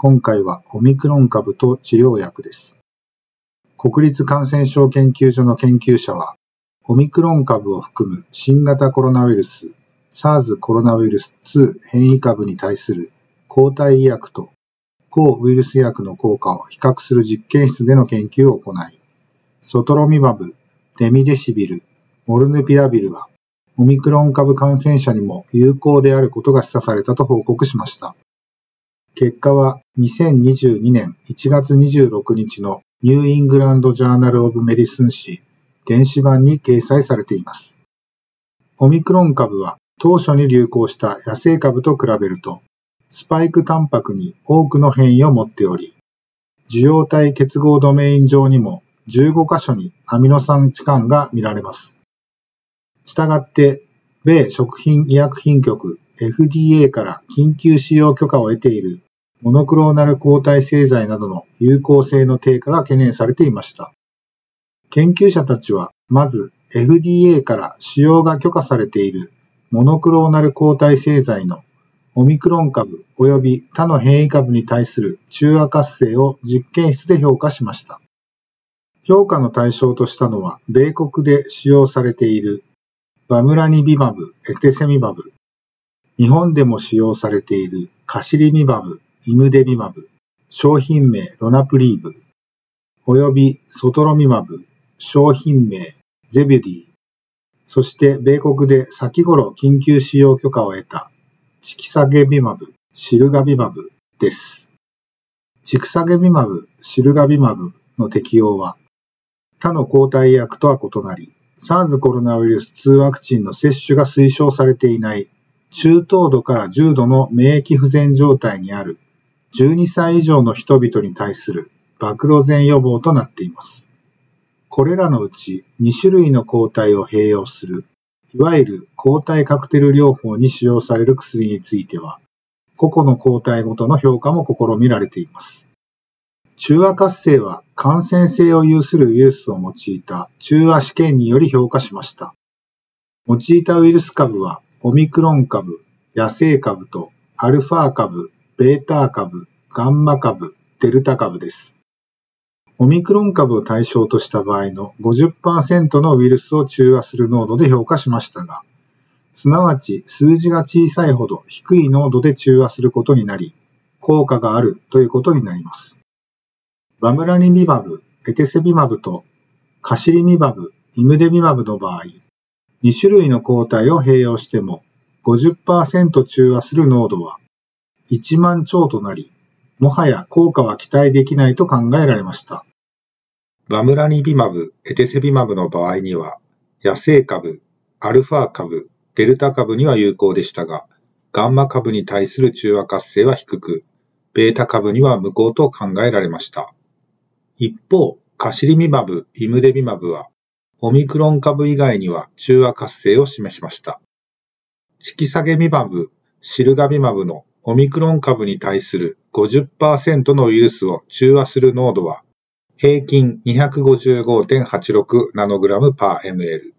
今回はオミクロン株と治療薬です。国立感染症研究所の研究者は、オミクロン株を含む新型コロナウイルス SARS コロナウイルス2変異株に対する抗体医薬と抗ウイルス薬の効果を比較する実験室での研究を行い、ソトロミバブ、レムデシビル、モルヌピラビルはオミクロン株感染者にも有効であることが示唆されたと報告しました。結果は2022年1月26日のニューイングランド・ジャーナル・オブ・メディスン誌電子版に掲載されています。オミクロン株は当初に流行した野生株と比べると、スパイクタンパクに多くの変異を持っており、受容体結合ドメイン上にも15箇所にアミノ酸置換が見られます。したがって、米食品医薬品局 FDA から緊急使用許可を得ているモノクローナル抗体製剤などの有効性の低下が懸念されていました。研究者たちは、まず FDA から使用が許可されているモノクローナル抗体製剤のオミクロン株及び他の変異株に対する中和活性を実験室で評価しました。評価の対象としたのは、米国で使用されているバムラニビマブ、エテセミマブ、日本でも使用されているカシリミマブ、イムデビマブ、商品名ロナプリーブ、及びソトロミマブ、商品名ゼビュディ、そして米国で先頃緊急使用許可を得たチキサゲビマブ、シルガビマブです。チクサゲビマブ、シルガビマブの適用は他の抗体薬とは異なり、SARS コロナウイルス2ワクチンの接種が推奨されていない中等度から重度の免疫不全状態にある12歳以上の人々に対する暴露前予防となっています。これらのうち2種類の抗体を併用する、いわゆる抗体カクテル療法に使用される薬については、個々の抗体ごとの評価も試みられています。中和活性は感染性を有するウイルスを用いた中和試験により評価しました。用いたウイルス株はオミクロン株、野生株とアルファ株、ベータ株、ガンマ株、デルタ株です。オミクロン株を対象とした場合の50%のウイルスを中和する濃度で評価しましたが、すなわち数字が小さいほど低い濃度で中和することになり、効果があるということになります。バムラニミマブ、エテセビマブとカシリミマブ、イムデビマブの場合、2種類の抗体を併用しても50%中和する濃度は1万超となり、もはや効果は期待できないと考えられました。バムラニビマブ、エテセビマブの場合には、野生株、アルファ株、デルタ株には有効でしたが、ガンマ株に対する中和活性は低く、ベータ株には無効と考えられました。一方、カシリミマブ、イムデビマブは、オミクロン株以外には中和活性を示しました。チキサゲミマブ、シルガビマブのオミクロン株に対する50%のウイルスを中和する濃度は、平均255.86ナノグラムパー ml。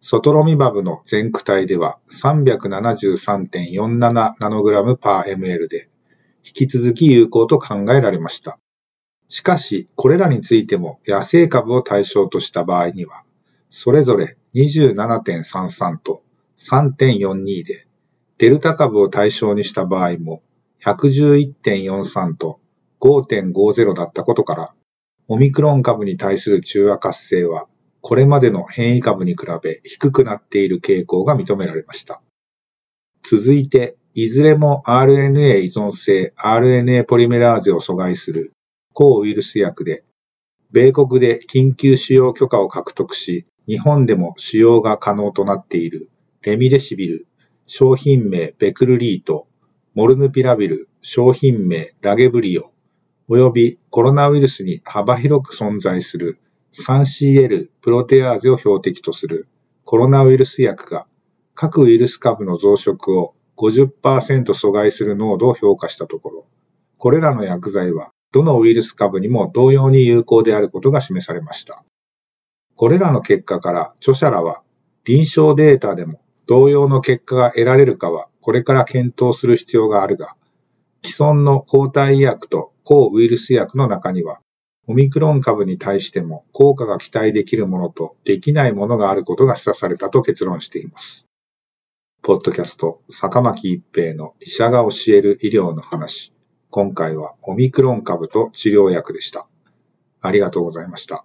ソトロミマブの全区体では373.47ナノグラムパー ml で、引き続き有効と考えられました。しかし、これらについても野生株を対象とした場合には、それぞれ27.33と3.42で、デルタ株を対象にした場合も111.43と5.50だったことから、オミクロン株に対する中和活性は、これまでの変異株に比べ低くなっている傾向が認められました。続いて、いずれも RNA 依存性 RNA ポリメラーゼを阻害する抗ウイルス薬で、米国で緊急使用許可を獲得し、日本でも使用が可能となっているレミデシビル、商品名ベクルリート、モルヌピラビル、商品名ラゲブリオ、及びコロナウイルスに幅広く存在する 3CL プロテアーゼを標的とするコロナウイルス薬が各ウイルス株の増殖を50%阻害する濃度を評価したところ、これらの薬剤はどのウイルス株にも同様に有効であることが示されました。これらの結果から著者らは臨床データでも同様の結果が得られるかはこれから検討する必要があるが、既存の抗体医薬と抗ウイルス薬の中には、オミクロン株に対しても効果が期待できるものとできないものがあることが示唆されたと結論しています。ポッドキャスト、坂巻一平の医者が教える医療の話。今回はオミクロン株と治療薬でした。ありがとうございました。